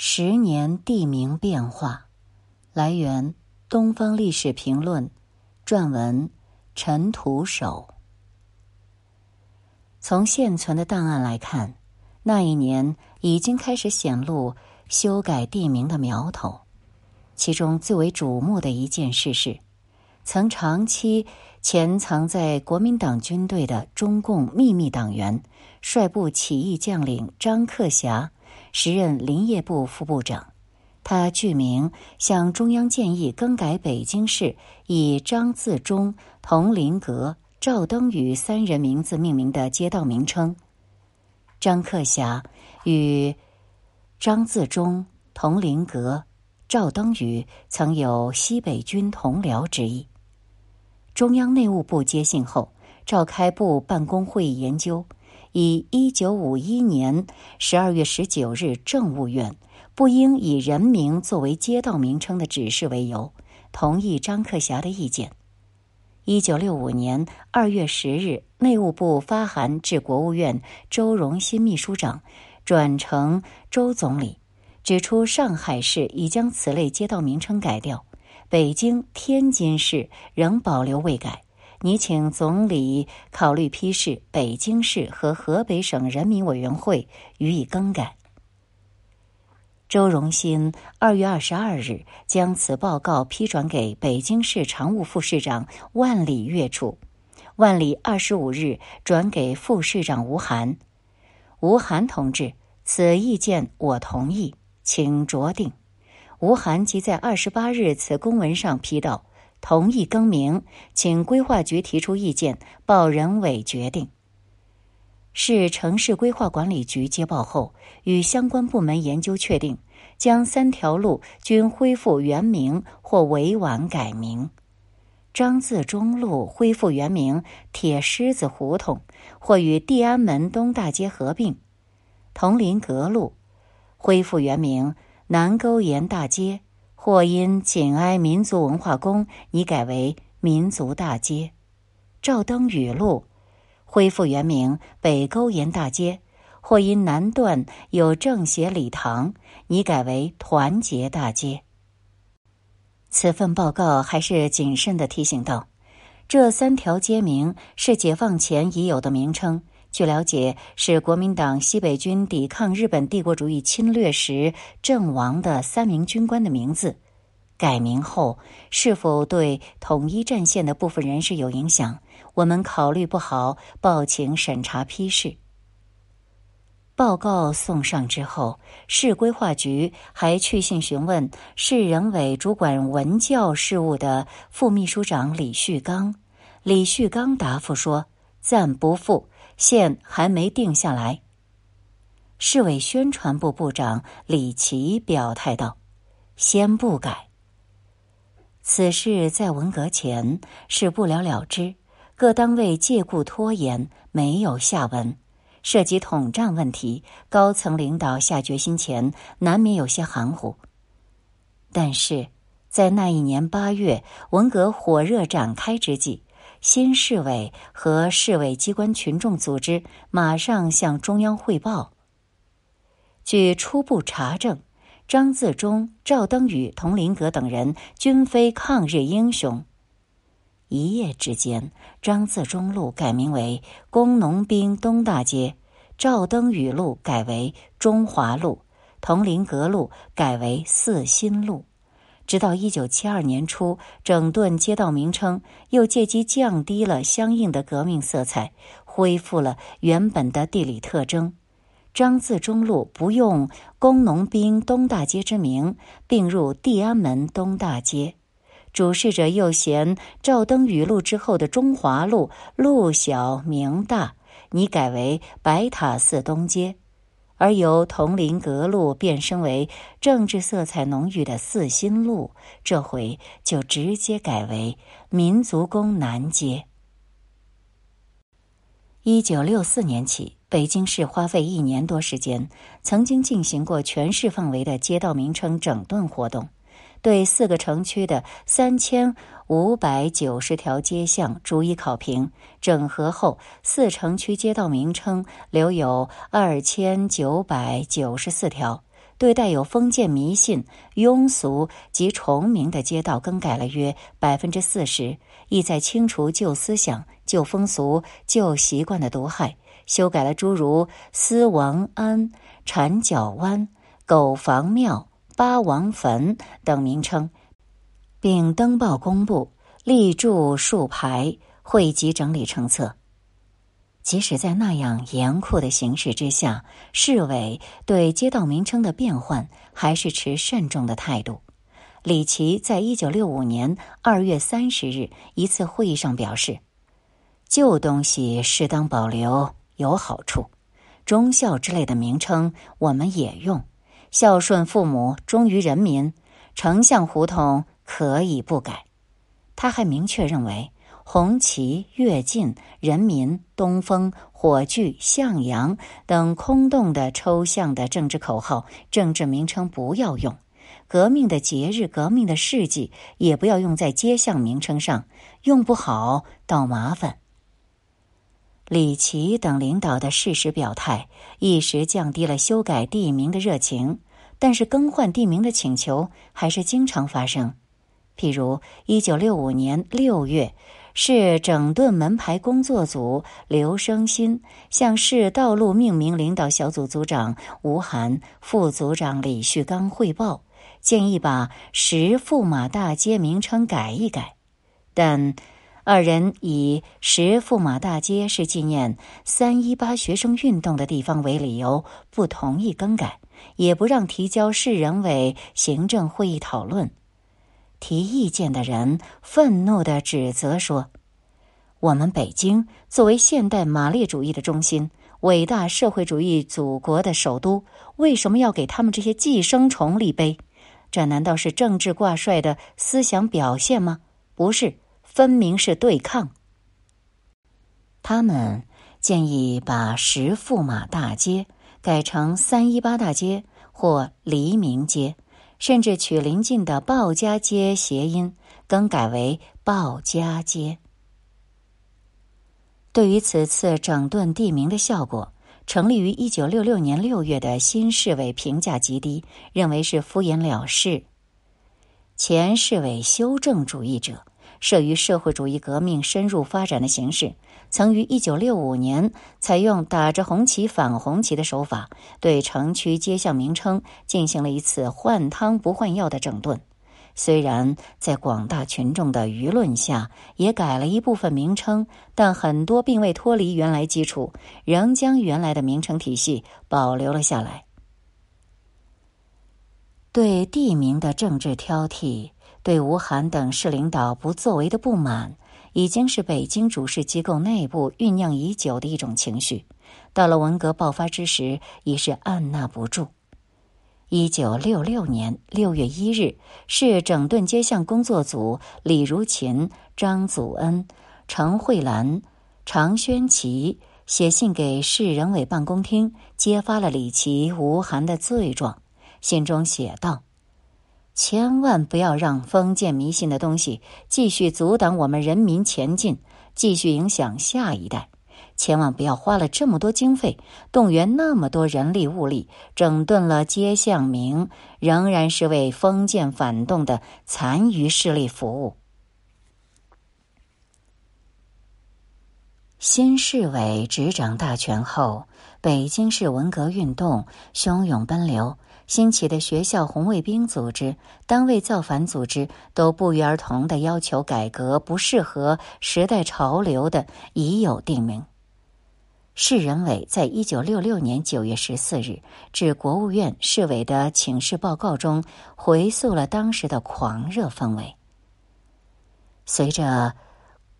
十年地名变化，来源《东方历史评论》，撰文陈独守。从现存的档案来看，那一年已经开始显露修改地名的苗头。其中最为瞩目的一件事是，曾长期潜藏在国民党军队的中共秘密党员，率部起义将领张克侠。时任林业部副部长，他具名向中央建议更改北京市以张自忠、佟麟阁、赵登禹三人名字命名的街道名称。张克侠与张自忠、佟麟阁、赵登禹曾有西北军同僚之意。中央内务部接信后，召开部办公会议研究。以一九五一年十二月十九日政务院不应以人名作为街道名称的指示为由，同意张克侠的意见。一九六五年二月十日，内务部发函至国务院周荣新秘书长，转呈周总理，指出上海市已将此类街道名称改掉，北京、天津市仍保留未改。你请总理考虑批示北京市和河北省人民委员会予以更改。周荣新二月二十二日将此报告批转给北京市常务副市长万里阅处，万里二十五日转给副市长吴晗。吴晗同志，此意见我同意，请酌定。吴晗即在二十八日此公文上批道。同意更名，请规划局提出意见，报人委决定。市城市规划管理局接报后，与相关部门研究确定，将三条路均恢复原名或委婉改名。张自忠路恢复原名铁狮子胡同，或与地安门东大街合并；铜陵阁路恢复原名南沟沿大街。或因紧挨民族文化宫，已改为民族大街；赵登禹路恢复原名北沟沿大街；或因南段有政协礼堂，已改为团结大街。此份报告还是谨慎的提醒道：这三条街名是解放前已有的名称。据了解，是国民党西北军抵抗日本帝国主义侵略时阵亡的三名军官的名字。改名后是否对统一战线的部分人士有影响？我们考虑不好，报请审查批示。报告送上之后，市规划局还去信询问市人委主管文教事务的副秘书长李旭刚。李旭刚答复说：“暂不复。”现还没定下来。市委宣传部部长李奇表态道：“先不改。此事在文革前是不了了之，各单位借故拖延，没有下文。涉及统战问题，高层领导下决心前，难免有些含糊。但是在那一年八月，文革火热展开之际。”新市委和市委机关群众组织马上向中央汇报。据初步查证，张自忠、赵登禹、佟麟阁等人均非抗日英雄。一夜之间，张自忠路改名为工农兵东大街，赵登禹路改为中华路，佟麟阁路改为四新路。直到一九七二年初，整顿街道名称，又借机降低了相应的革命色彩，恢复了原本的地理特征。张自忠路不用工农兵东大街之名，并入地安门东大街。主事者又嫌赵登禹路之后的中华路路小名大，拟改为白塔寺东街。而由铜陵阁路变身为政治色彩浓郁的四新路，这回就直接改为民族宫南街。一九六四年起，北京市花费一年多时间，曾经进行过全市范围的街道名称整顿活动。对四个城区的三千五百九十条街巷逐一考评整合后，四城区街道名称留有二千九百九十四条，对带有封建迷信、庸俗及重名的街道更改了约百分之四十，意在清除旧思想、旧风俗、旧习惯的毒害，修改了诸如思王庵、缠脚湾、狗房庙、八王坟等名称，并登报公布，立柱竖牌，汇集整理成册。即使在那样严酷的形势之下，市委对街道名称的变换还是持慎重的态度。李琦在一九六五年二月三十日一次会议上表示：“旧东西适当保留有好处，忠孝之类的名称我们也用，孝顺父母、忠于人民、丞相胡同可以不改。”他还明确认为。红旗、跃进、人民、东风、火炬、向阳等空洞的抽象的政治口号、政治名称不要用；革命的节日、革命的事迹也不要用在街巷名称上，用不好倒麻烦。李琦等领导的事实表态，一时降低了修改地名的热情，但是更换地名的请求还是经常发生。譬如，一九六五年六月。市整顿门牌工作组刘生新向市道路命名领导小组组长吴涵、副组长李旭刚汇报，建议把十驸马大街名称改一改，但二人以十驸马大街是纪念三一八学生运动的地方为理由，不同意更改，也不让提交市人委行政会议讨论。提意见的人愤怒的指责说：“我们北京作为现代马列主义的中心，伟大社会主义祖国的首都，为什么要给他们这些寄生虫立碑？这难道是政治挂帅的思想表现吗？不是，分明是对抗。他们建议把十驸马大街改成三一八大街或黎明街。”甚至取邻近的鲍家街谐音，更改为鲍家街。对于此次整顿地名的效果，成立于一九六六年六月的新市委评价极低，认为是敷衍了事。前市委修正主义者。摄于社会主义革命深入发展的形势，曾于一九六五年采用打着红旗反红旗的手法，对城区街巷名称进行了一次换汤不换药的整顿。虽然在广大群众的舆论下，也改了一部分名称，但很多并未脱离原来基础，仍将原来的名称体系保留了下来。对地名的政治挑剔。对吴晗等市领导不作为的不满，已经是北京主事机构内部酝酿已久的一种情绪。到了文革爆发之时，已是按捺不住。一九六六年六月一日，市整顿街巷工作组李如琴、张祖恩、程慧兰、常宣琪写信给市人委办公厅，揭发了李琦、吴晗的罪状。信中写道。千万不要让封建迷信的东西继续阻挡我们人民前进，继续影响下一代。千万不要花了这么多经费，动员那么多人力物力，整顿了街巷名，仍然是为封建反动的残余势力服务。新市委执掌大权后，北京市文革运动汹涌奔流。兴起的学校红卫兵组织、单位造反组织都不约而同的要求改革不适合时代潮流的已有定名。市人委在一九六六年九月十四日致国务院市委的请示报告中，回溯了当时的狂热氛围。随着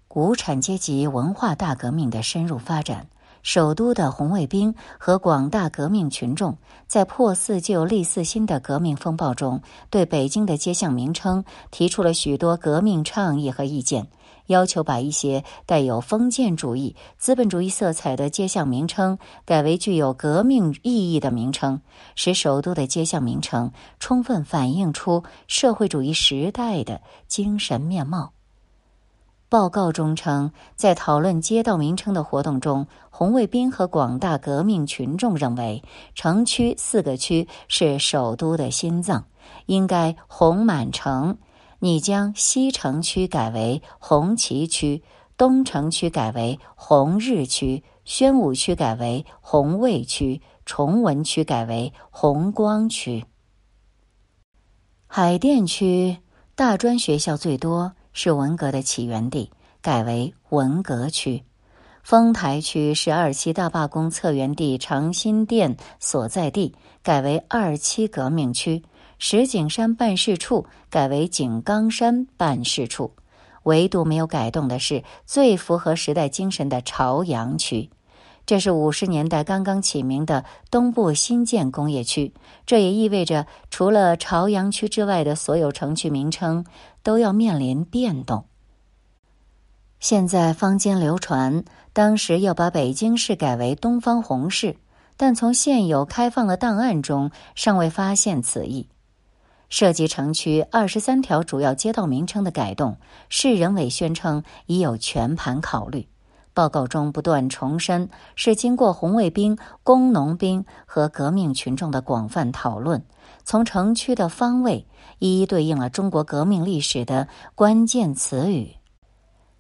无产阶级文化大革命的深入发展。首都的红卫兵和广大革命群众在破四旧立四新的革命风暴中，对北京的街巷名称提出了许多革命倡议和意见，要求把一些带有封建主义、资本主义色彩的街巷名称改为具有革命意义的名称，使首都的街巷名称充分反映出社会主义时代的精神面貌。报告中称，在讨论街道名称的活动中，红卫兵和广大革命群众认为，城区四个区是首都的心脏，应该红满城。拟将西城区改为红旗区，东城区改为红日区，宣武区改为红卫区，崇文区改为红光区。海淀区大专学校最多。是文革的起源地，改为文革区；丰台区是二七大罢工策源地长辛店所在地，改为二七革命区；石景山办事处改为井冈山办事处。唯独没有改动的是最符合时代精神的朝阳区，这是五十年代刚刚起名的东部新建工业区。这也意味着，除了朝阳区之外的所有城区名称。都要面临变动。现在坊间流传，当时要把北京市改为东方红市，但从现有开放的档案中尚未发现此意。涉及城区二十三条主要街道名称的改动，市人委宣称已有全盘考虑。报告中不断重申，是经过红卫兵、工农兵和革命群众的广泛讨论。从城区的方位一一对应了中国革命历史的关键词语，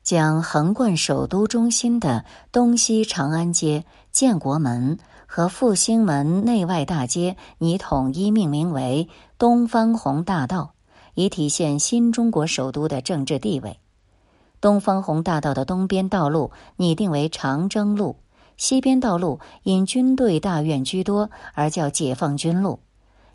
将横贯首都中心的东西长安街、建国门和复兴门内外大街拟统一命名为东方红大道，以体现新中国首都的政治地位。东方红大道的东边道路拟定为长征路，西边道路因军队大院居多而叫解放军路。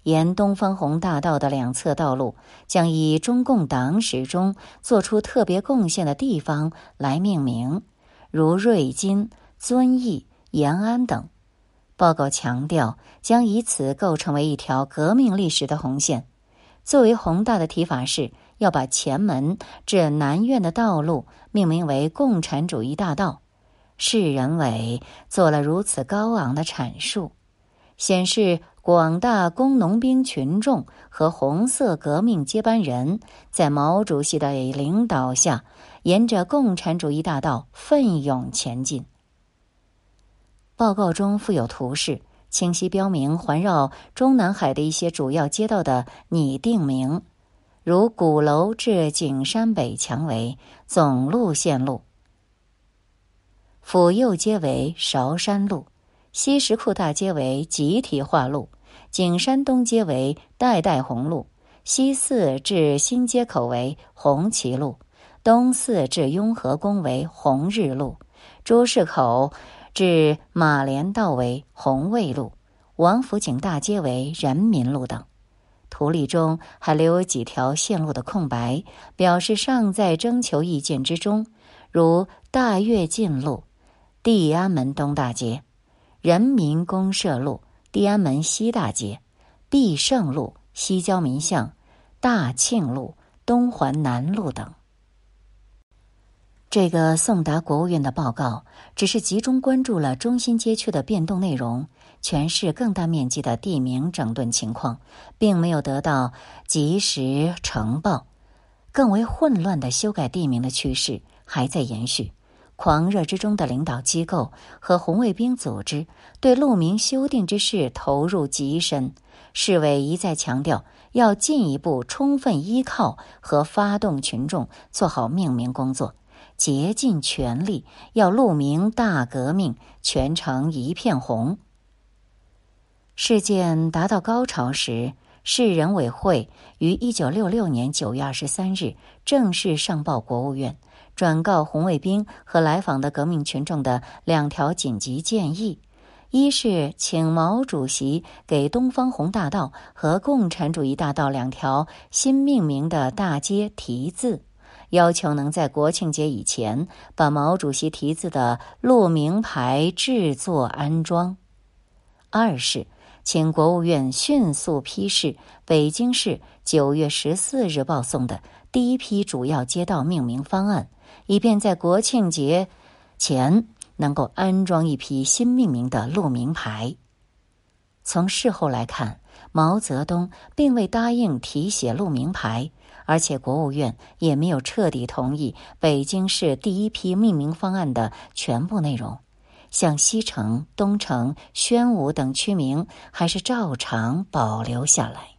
沿东方红大道的两侧道路将以中共党史中做出特别贡献的地方来命名，如瑞金、遵义、延安等。报告强调，将以此构成为一条革命历史的红线。最为宏大的提法是要把前门至南苑的道路命名为共产主义大道。市人委做了如此高昂的阐述，显示。广大工农兵群众和红色革命接班人，在毛主席的领导下，沿着共产主义大道奋勇前进。报告中附有图示，清晰标明环绕中南海的一些主要街道的拟定名，如鼓楼至景山北墙为总路线路，府右街为韶山路。西石库大街为集体化路，景山东街为代代红路，西四至新街口为红旗路，东四至雍和宫为红日路，朱市口至马连道为红卫路，王府井大街为人民路等。图例中还留有几条线路的空白，表示尚在征求意见之中，如大跃进路、地安门东大街。人民公社路、地安门西大街、必胜路、西郊民巷、大庆路、东环南路等。这个送达国务院的报告，只是集中关注了中心街区的变动内容，全市更大面积的地名整顿情况，并没有得到及时呈报。更为混乱的修改地名的趋势还在延续。狂热之中的领导机构和红卫兵组织对路名修订之事投入极深，市委一再强调要进一步充分依靠和发动群众做好命名工作，竭尽全力要路名大革命，全城一片红。事件达到高潮时，市人委会于一九六六年九月二十三日正式上报国务院。转告红卫兵和来访的革命群众的两条紧急建议：一是请毛主席给东方红大道和共产主义大道两条新命名的大街题字，要求能在国庆节以前把毛主席题字的路名牌制作安装；二是请国务院迅速批示北京市九月十四日报送的第一批主要街道命名方案。以便在国庆节前能够安装一批新命名的路名牌。从事后来看，毛泽东并未答应题写路名牌，而且国务院也没有彻底同意北京市第一批命名方案的全部内容，像西城、东城、宣武等区名还是照常保留下来。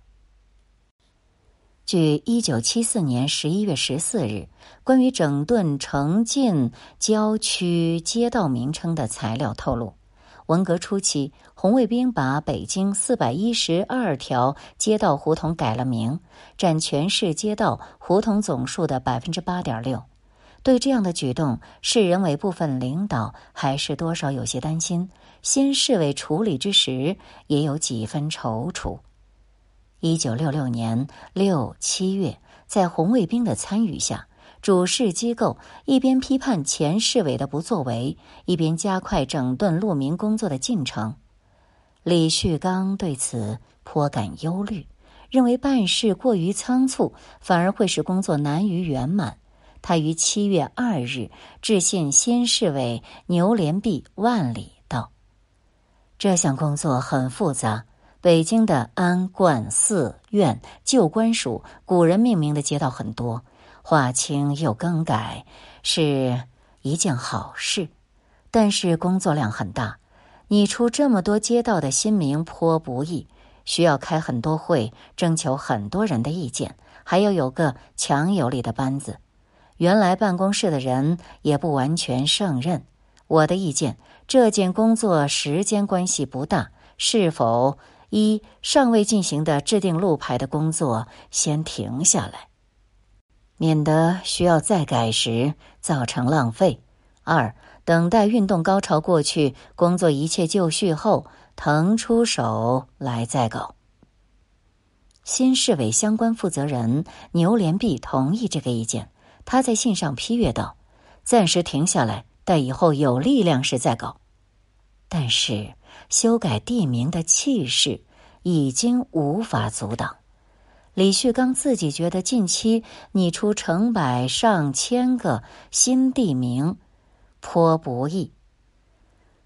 据一九七四年十一月十四日关于整顿城近郊区街道名称的材料透露。文革初期，红卫兵把北京四百一十二条街道胡同改了名，占全市街道胡同总数的百分之八点六。对这样的举动，市人委部分领导还是多少有些担心。新市委处理之时，也有几分踌躇。一九六六年六七月，在红卫兵的参与下。主事机构一边批判前市委的不作为，一边加快整顿路民工作的进程。李旭刚对此颇感忧虑，认为办事过于仓促，反而会使工作难于圆满。他于七月二日致信新市委牛连弼万里道：“这项工作很复杂，北京的安、观、寺、院、旧官署古人命名的街道很多。”划清又更改是一件好事，但是工作量很大。拟出这么多街道的新名颇不易，需要开很多会，征求很多人的意见，还要有个强有力的班子。原来办公室的人也不完全胜任。我的意见，这件工作时间关系不大，是否一尚未进行的制定路牌的工作先停下来？免得需要再改时造成浪费。二，等待运动高潮过去，工作一切就绪后，腾出手来再搞。新市委相关负责人牛连弼同意这个意见，他在信上批阅道：“暂时停下来，待以后有力量时再搞。”但是修改地名的气势已经无法阻挡。李旭刚自己觉得，近期拟出成百上千个新地名，颇不易。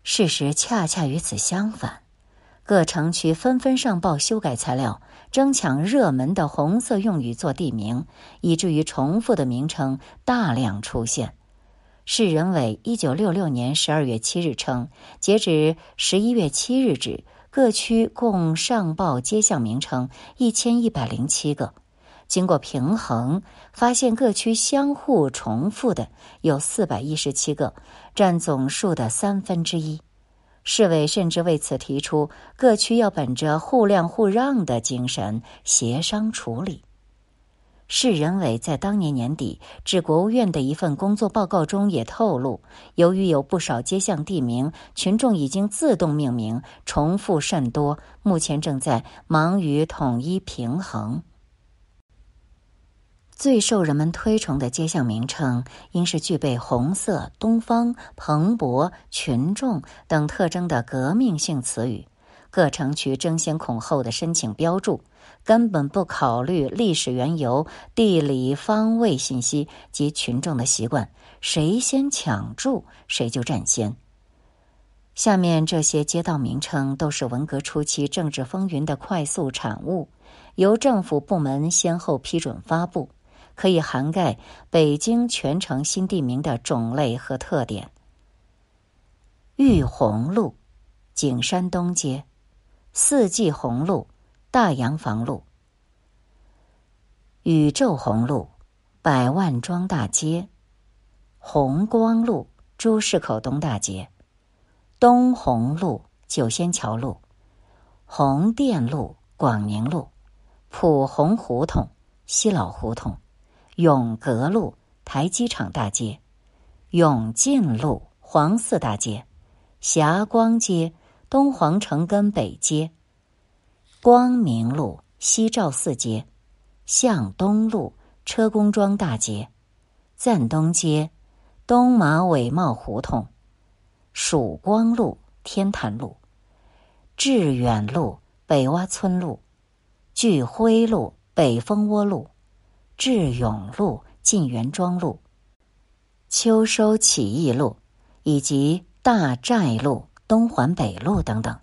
事实恰恰与此相反，各城区纷纷上报修改材料，争抢热门的红色用语做地名，以至于重复的名称大量出现。市人委一九六六年十二月七日称，截止十一月七日止。各区共上报街巷名称一千一百零七个，经过平衡，发现各区相互重复的有四百一十七个，占总数的三分之一。市委甚至为此提出，各区要本着互谅互让的精神协商处理。市人委在当年年底致国务院的一份工作报告中也透露，由于有不少街巷地名群众已经自动命名，重复甚多，目前正在忙于统一平衡。最受人们推崇的街巷名称，应是具备红色、东方、蓬勃、群众等特征的革命性词语。各城区争先恐后的申请标注。根本不考虑历史缘由、地理方位信息及群众的习惯，谁先抢注谁就占先。下面这些街道名称都是文革初期政治风云的快速产物，由政府部门先后批准发布，可以涵盖北京全城新地名的种类和特点：玉红路、景山东街、四季红路。大洋房路、宇宙红路、百万庄大街、红光路、朱市口东大街、东红路、九仙桥路、红电路、广宁路、普红胡同、西老胡同、永阁路、台机厂大街、永进路、黄寺大街、霞光街、东皇城根北街。光明路、西照寺街、向东路、车公庄大街、赞东街、东马尾帽胡同、曙光路、天坛路、致远路、北洼村路、聚辉路、北蜂窝路、智永路、晋元庄路、秋收起义路，以及大寨路、东环北路等等。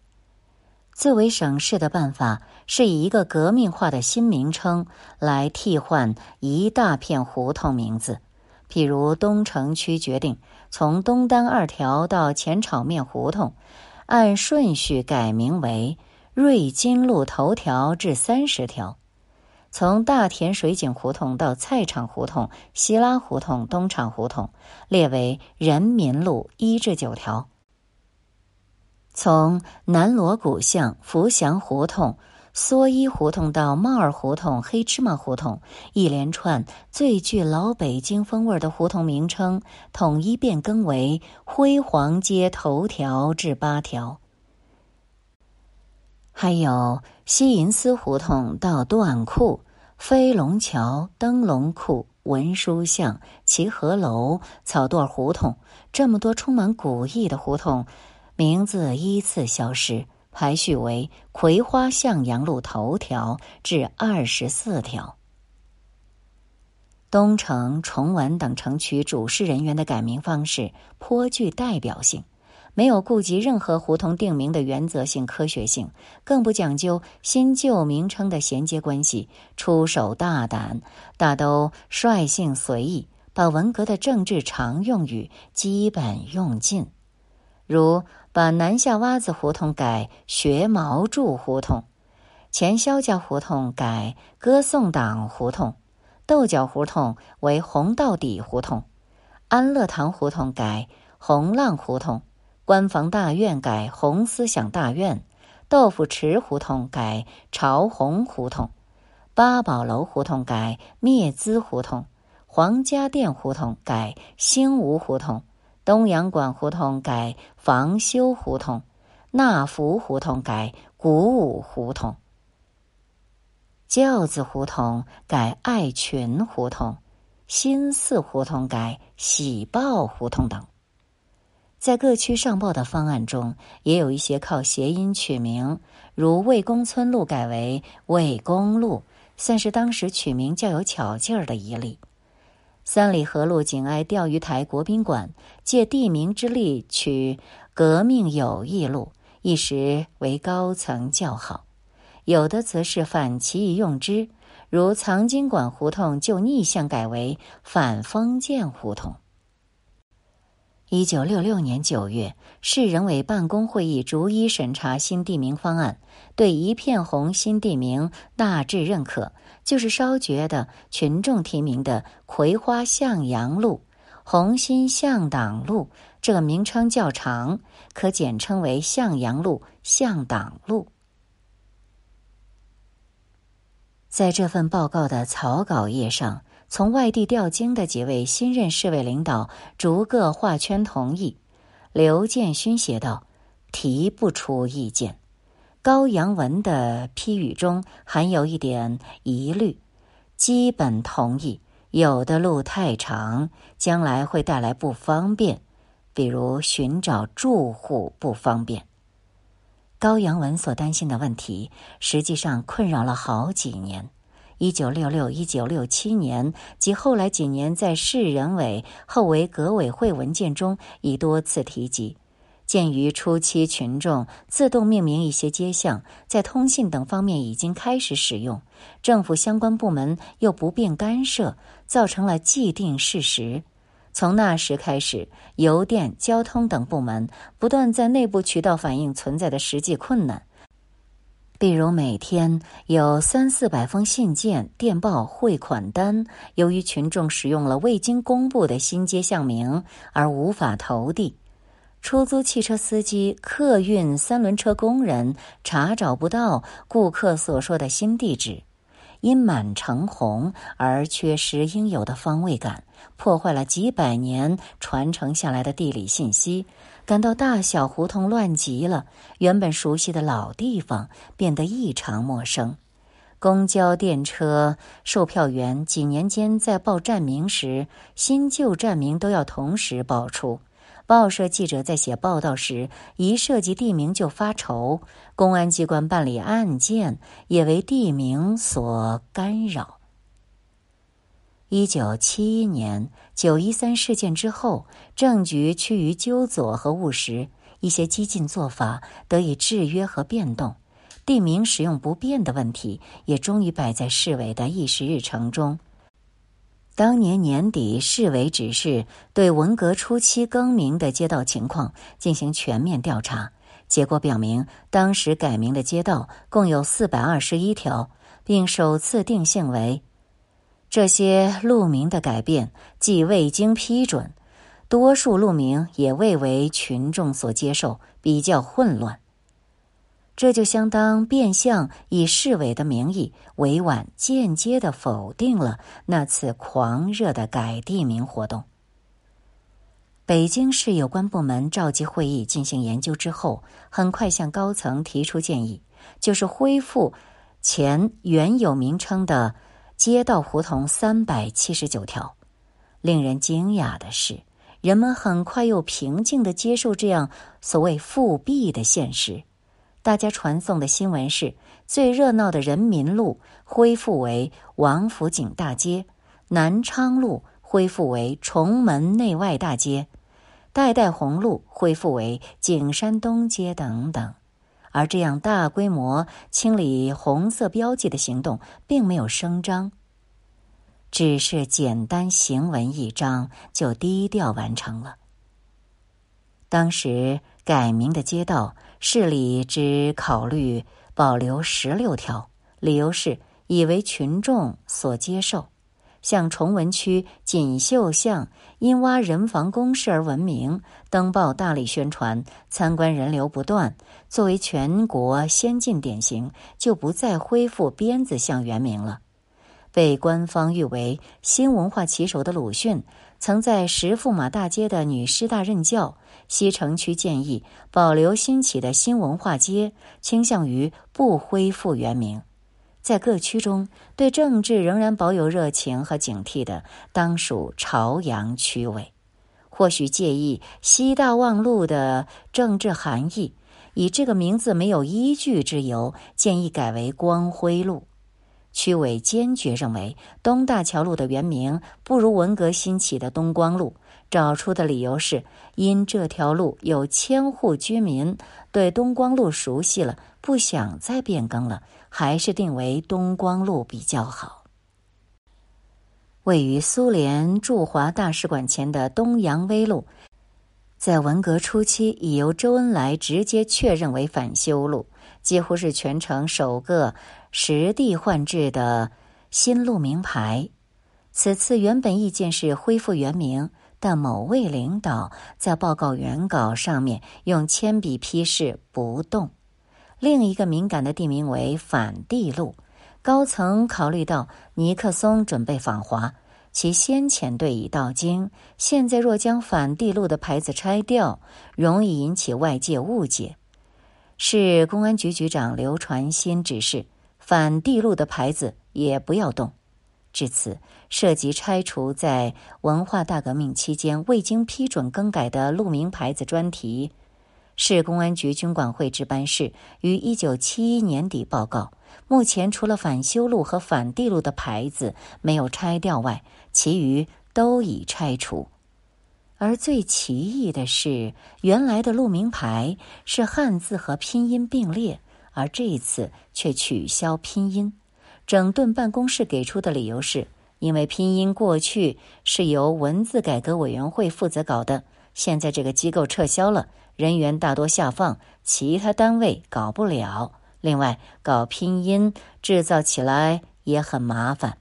最为省事的办法是以一个革命化的新名称来替换一大片胡同名字。譬如东城区决定从东单二条到前炒面胡同，按顺序改名为瑞金路头条至三十条；从大田水井胡同到菜场胡同、西拉胡同、东厂胡同，列为人民路一至九条。从南锣鼓巷、福祥胡同、蓑衣胡同到帽儿胡同、黑芝麻胡同，一连串最具老北京风味的胡同名称，统一变更为辉煌街头条至八条。还有西银丝胡同到段库、飞龙桥、灯笼库、文书巷、齐河楼、草垛胡同，这么多充满古意的胡同。名字依次消失，排序为葵花向阳路头条至二十四条。东城、崇文等城区主事人员的改名方式颇具代表性，没有顾及任何胡同定名的原则性、科学性，更不讲究新旧名称的衔接关系，出手大胆，大都率性随意，把文革的政治常用语基本用尽，如。把南下洼子胡同改学毛柱胡同，前肖家胡同改歌颂党胡同，豆角胡同为红到底胡同，安乐堂胡同改红浪胡同，官房大院改红思想大院，豆腐池胡同改朝红胡同，八宝楼胡同改灭资胡同，皇家店胡同改兴吴胡同。东洋馆胡同改房修胡同，纳福胡同改鼓舞胡同，轿子胡同改爱群胡同，新四胡同改喜报胡同等。在各区上报的方案中，也有一些靠谐音取名，如魏公村路改为魏公路，算是当时取名较有巧劲儿的一例。三里河路紧挨钓鱼台国宾馆，借地名之力取“革命友谊路”，一时为高层叫好；有的则是反其意用之，如藏经馆胡同就逆向改为反封建胡同。一九六六年九月，市人委办公会议逐一审查新地名方案，对一片红新地名大致认可。就是稍觉得群众提名的“葵花向阳路”“红心向党路”这个名称较长，可简称为“向阳路”“向党路”。在这份报告的草稿页上，从外地调经的几位新任市委领导逐个画圈同意。刘建勋写道：“提不出意见。”高阳文的批语中含有一点疑虑，基本同意。有的路太长，将来会带来不方便，比如寻找住户不方便。高阳文所担心的问题，实际上困扰了好几年。一九六六、一九六七年及后来几年，在市人委后为革委会文件中已多次提及。鉴于初期群众自动命名一些街巷，在通信等方面已经开始使用，政府相关部门又不便干涉，造成了既定事实。从那时开始，邮电、交通等部门不断在内部渠道反映存在的实际困难，比如每天有三四百封信件、电报、汇款单，由于群众使用了未经公布的新街巷名而无法投递。出租汽车司机、客运三轮车工人查找不到顾客所说的新地址，因满城红而缺失应有的方位感，破坏了几百年传承下来的地理信息，感到大小胡同乱极了，原本熟悉的老地方变得异常陌生。公交、电车售票员几年间在报站名时，新旧站名都要同时报出。报社记者在写报道时，一涉及地名就发愁；公安机关办理案件也为地名所干扰。一九七一年九一三事件之后，政局趋于纠左和务实，一些激进做法得以制约和变动，地名使用不便的问题，也终于摆在市委的议事日程中。当年年底，市委指示对文革初期更名的街道情况进行全面调查，结果表明，当时改名的街道共有四百二十一条，并首次定性为这些路名的改变既未经批准，多数路名也未为群众所接受，比较混乱。这就相当变相以市委的名义，委婉间接的否定了那次狂热的改地名活动。北京市有关部门召集会议进行研究之后，很快向高层提出建议，就是恢复前原有名称的街道胡同三百七十九条。令人惊讶的是，人们很快又平静的接受这样所谓复辟的现实。大家传送的新闻是：最热闹的人民路恢复为王府井大街，南昌路恢复为崇门内外大街，代代红路恢复为景山东街等等。而这样大规模清理红色标记的行动，并没有声张，只是简单行文一张就低调完成了。当时改名的街道。市里只考虑保留十六条，理由是以为群众所接受。像崇文区锦绣巷因挖人防工事而闻名，登报大力宣传，参观人流不断。作为全国先进典型，就不再恢复鞭子巷原名了。被官方誉为新文化旗手的鲁迅，曾在石驸马大街的女师大任教。西城区建议保留新起的新文化街，倾向于不恢复原名。在各区中，对政治仍然保有热情和警惕的，当属朝阳区委。或许介意西大望路的政治含义，以这个名字没有依据之由，建议改为光辉路。区委坚决认为，东大桥路的原名不如文革兴起的东光路。找出的理由是因这条路有千户居民对东光路熟悉了，不想再变更了，还是定为东光路比较好。位于苏联驻华大使馆前的东洋威路，在文革初期已由周恩来直接确认为返修路，几乎是全城首个实地换制的新路名牌。此次原本意见是恢复原名。但某位领导在报告原稿上面用铅笔批示不动。另一个敏感的地名为反帝路，高层考虑到尼克松准备访华，其先遣队已到京，现在若将反帝路的牌子拆掉，容易引起外界误解。市公安局局长刘传新指示，反帝路的牌子也不要动。至此，涉及拆除在文化大革命期间未经批准更改的路名牌子专题。市公安局军管会值班室于一九七一年底报告，目前除了返修路和返地路的牌子没有拆掉外，其余都已拆除。而最奇异的是，原来的路名牌是汉字和拼音并列，而这一次却取消拼音。整顿办公室给出的理由是，因为拼音过去是由文字改革委员会负责搞的，现在这个机构撤销了，人员大多下放，其他单位搞不了。另外，搞拼音制造起来也很麻烦。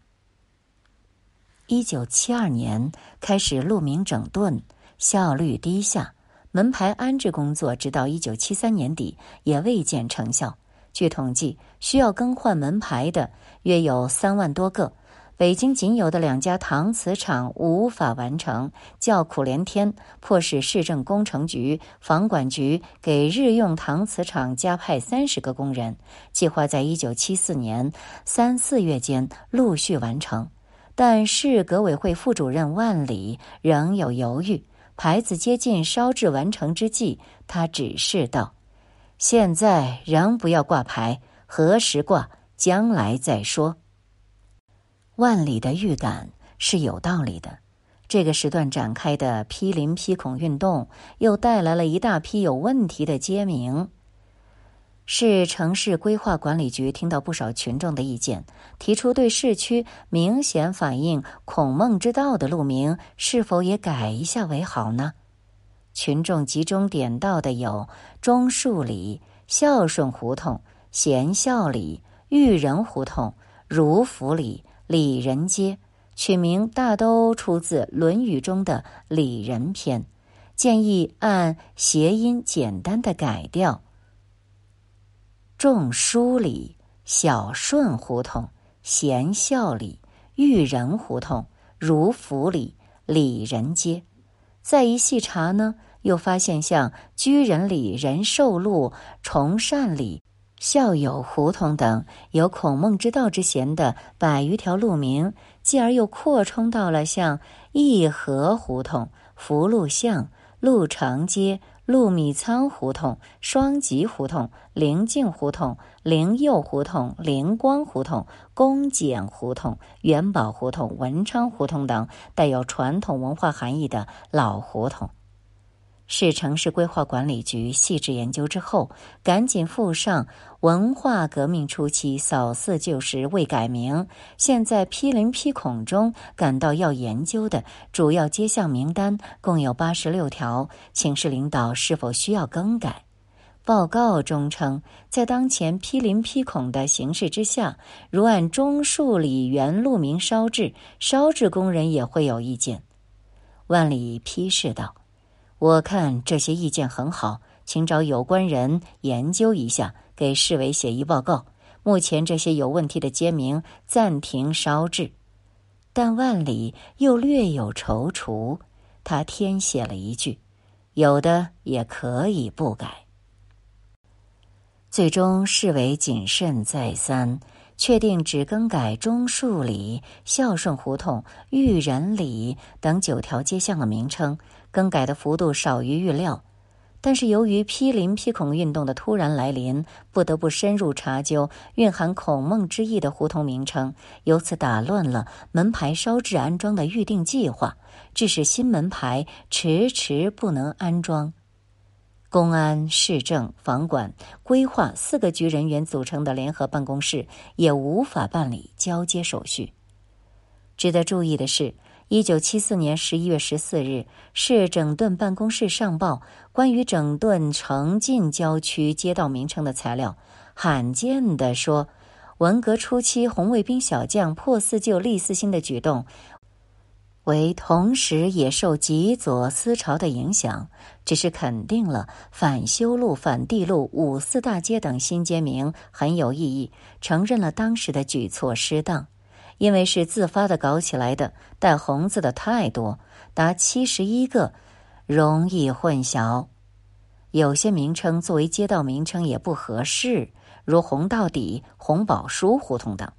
一九七二年开始路名整顿，效率低下，门牌安置工作直到一九七三年底也未见成效。据统计，需要更换门牌的约有三万多个。北京仅有的两家搪瓷厂无法完成，叫苦连天，迫使市政工程局、房管局给日用搪瓷厂加派三十个工人，计划在一九七四年三四月间陆续完成。但市革委会副主任万里仍有犹豫。牌子接近烧制完成之际，他指示道。现在仍不要挂牌，何时挂，将来再说。万里的预感是有道理的。这个时段展开的批林批孔运动，又带来了一大批有问题的街名。市城市规划管理局听到不少群众的意见，提出对市区明显反映孔孟之道的路名是否也改一下为好呢？群众集中点到的有中树里、孝顺胡同、贤孝里、育人胡同、儒福里、里仁街，取名大都出自《论语》中的“里仁篇”，建议按谐音简单的改掉。仲舒里、小顺胡同、贤孝里、育人胡同、如福里、里仁街，再一细查呢，又发现像居仁里、仁寿路、崇善里、校友胡同等有孔孟之道之嫌的百余条路名，继而又扩充到了像义和胡同、福禄巷、鹿城街。陆米仓胡同、双吉胡同、灵境胡同、灵佑胡同、灵光胡同、公检胡同、元宝胡同、文昌胡同等带有传统文化含义的老胡同。市城市规划管理局细致研究之后，赶紧附上文化革命初期扫四旧时未改名，现在批林批孔中感到要研究的主要街巷名单共有八十六条，请示领导是否需要更改。报告中称，在当前批林批孔的形势之下，如按中树里原路名烧制，烧制工人也会有意见。万里批示道。我看这些意见很好，请找有关人研究一下，给市委写一报告。目前这些有问题的街名暂停烧制，但万里又略有踌躇，他添写了一句：“有的也可以不改。”最终市委谨慎再三，确定只更改中树里、孝顺胡同、育人里等九条街巷的名称。更改的幅度少于预料，但是由于批林批孔运动的突然来临，不得不深入查究蕴含孔孟之意的胡同名称，由此打乱了门牌烧制安装的预定计划，致使新门牌迟迟不能安装。公安、市政、房管、规划四个局人员组成的联合办公室也无法办理交接手续。值得注意的是。一九七四年十一月十四日，市整顿办公室上报关于整顿城近郊区街道名称的材料，罕见地说，文革初期红卫兵小将破四旧立四新的举动，为同时也受极左思潮的影响，只是肯定了反修路、反地路、五四大街等新街名很有意义，承认了当时的举措失当。因为是自发的搞起来的，带红字的太多，达七十一个，容易混淆。有些名称作为街道名称也不合适，如红到底、红宝书胡同等。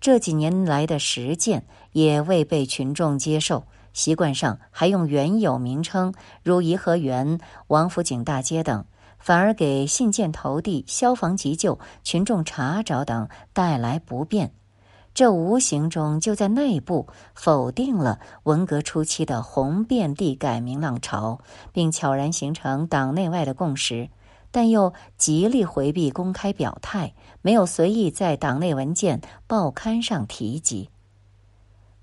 这几年来的实践也未被群众接受，习惯上还用原有名称，如颐和园、王府井大街等，反而给信件投递、消防急救、群众查找等带来不便。这无形中就在内部否定了文革初期的红遍地改名浪潮，并悄然形成党内外的共识，但又极力回避公开表态，没有随意在党内文件、报刊上提及。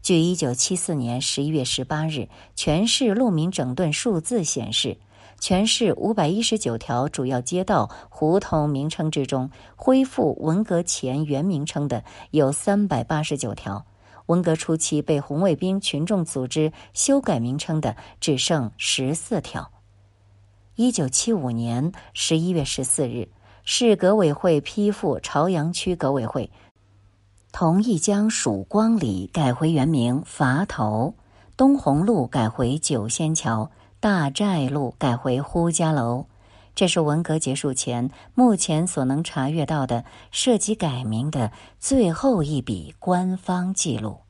据一九七四年十一月十八日全市路名整顿数字显示。全市五百一十九条主要街道、胡同名称之中，恢复文革前原名称的有三百八十九条；文革初期被红卫兵群众组织修改名称的只剩十四条。一九七五年十一月十四日，市革委会批复朝阳区革委会，同意将曙光里改回原名垡头，东红路改回九仙桥。大寨路改回呼家楼，这是文革结束前目前所能查阅到的涉及改名的最后一笔官方记录。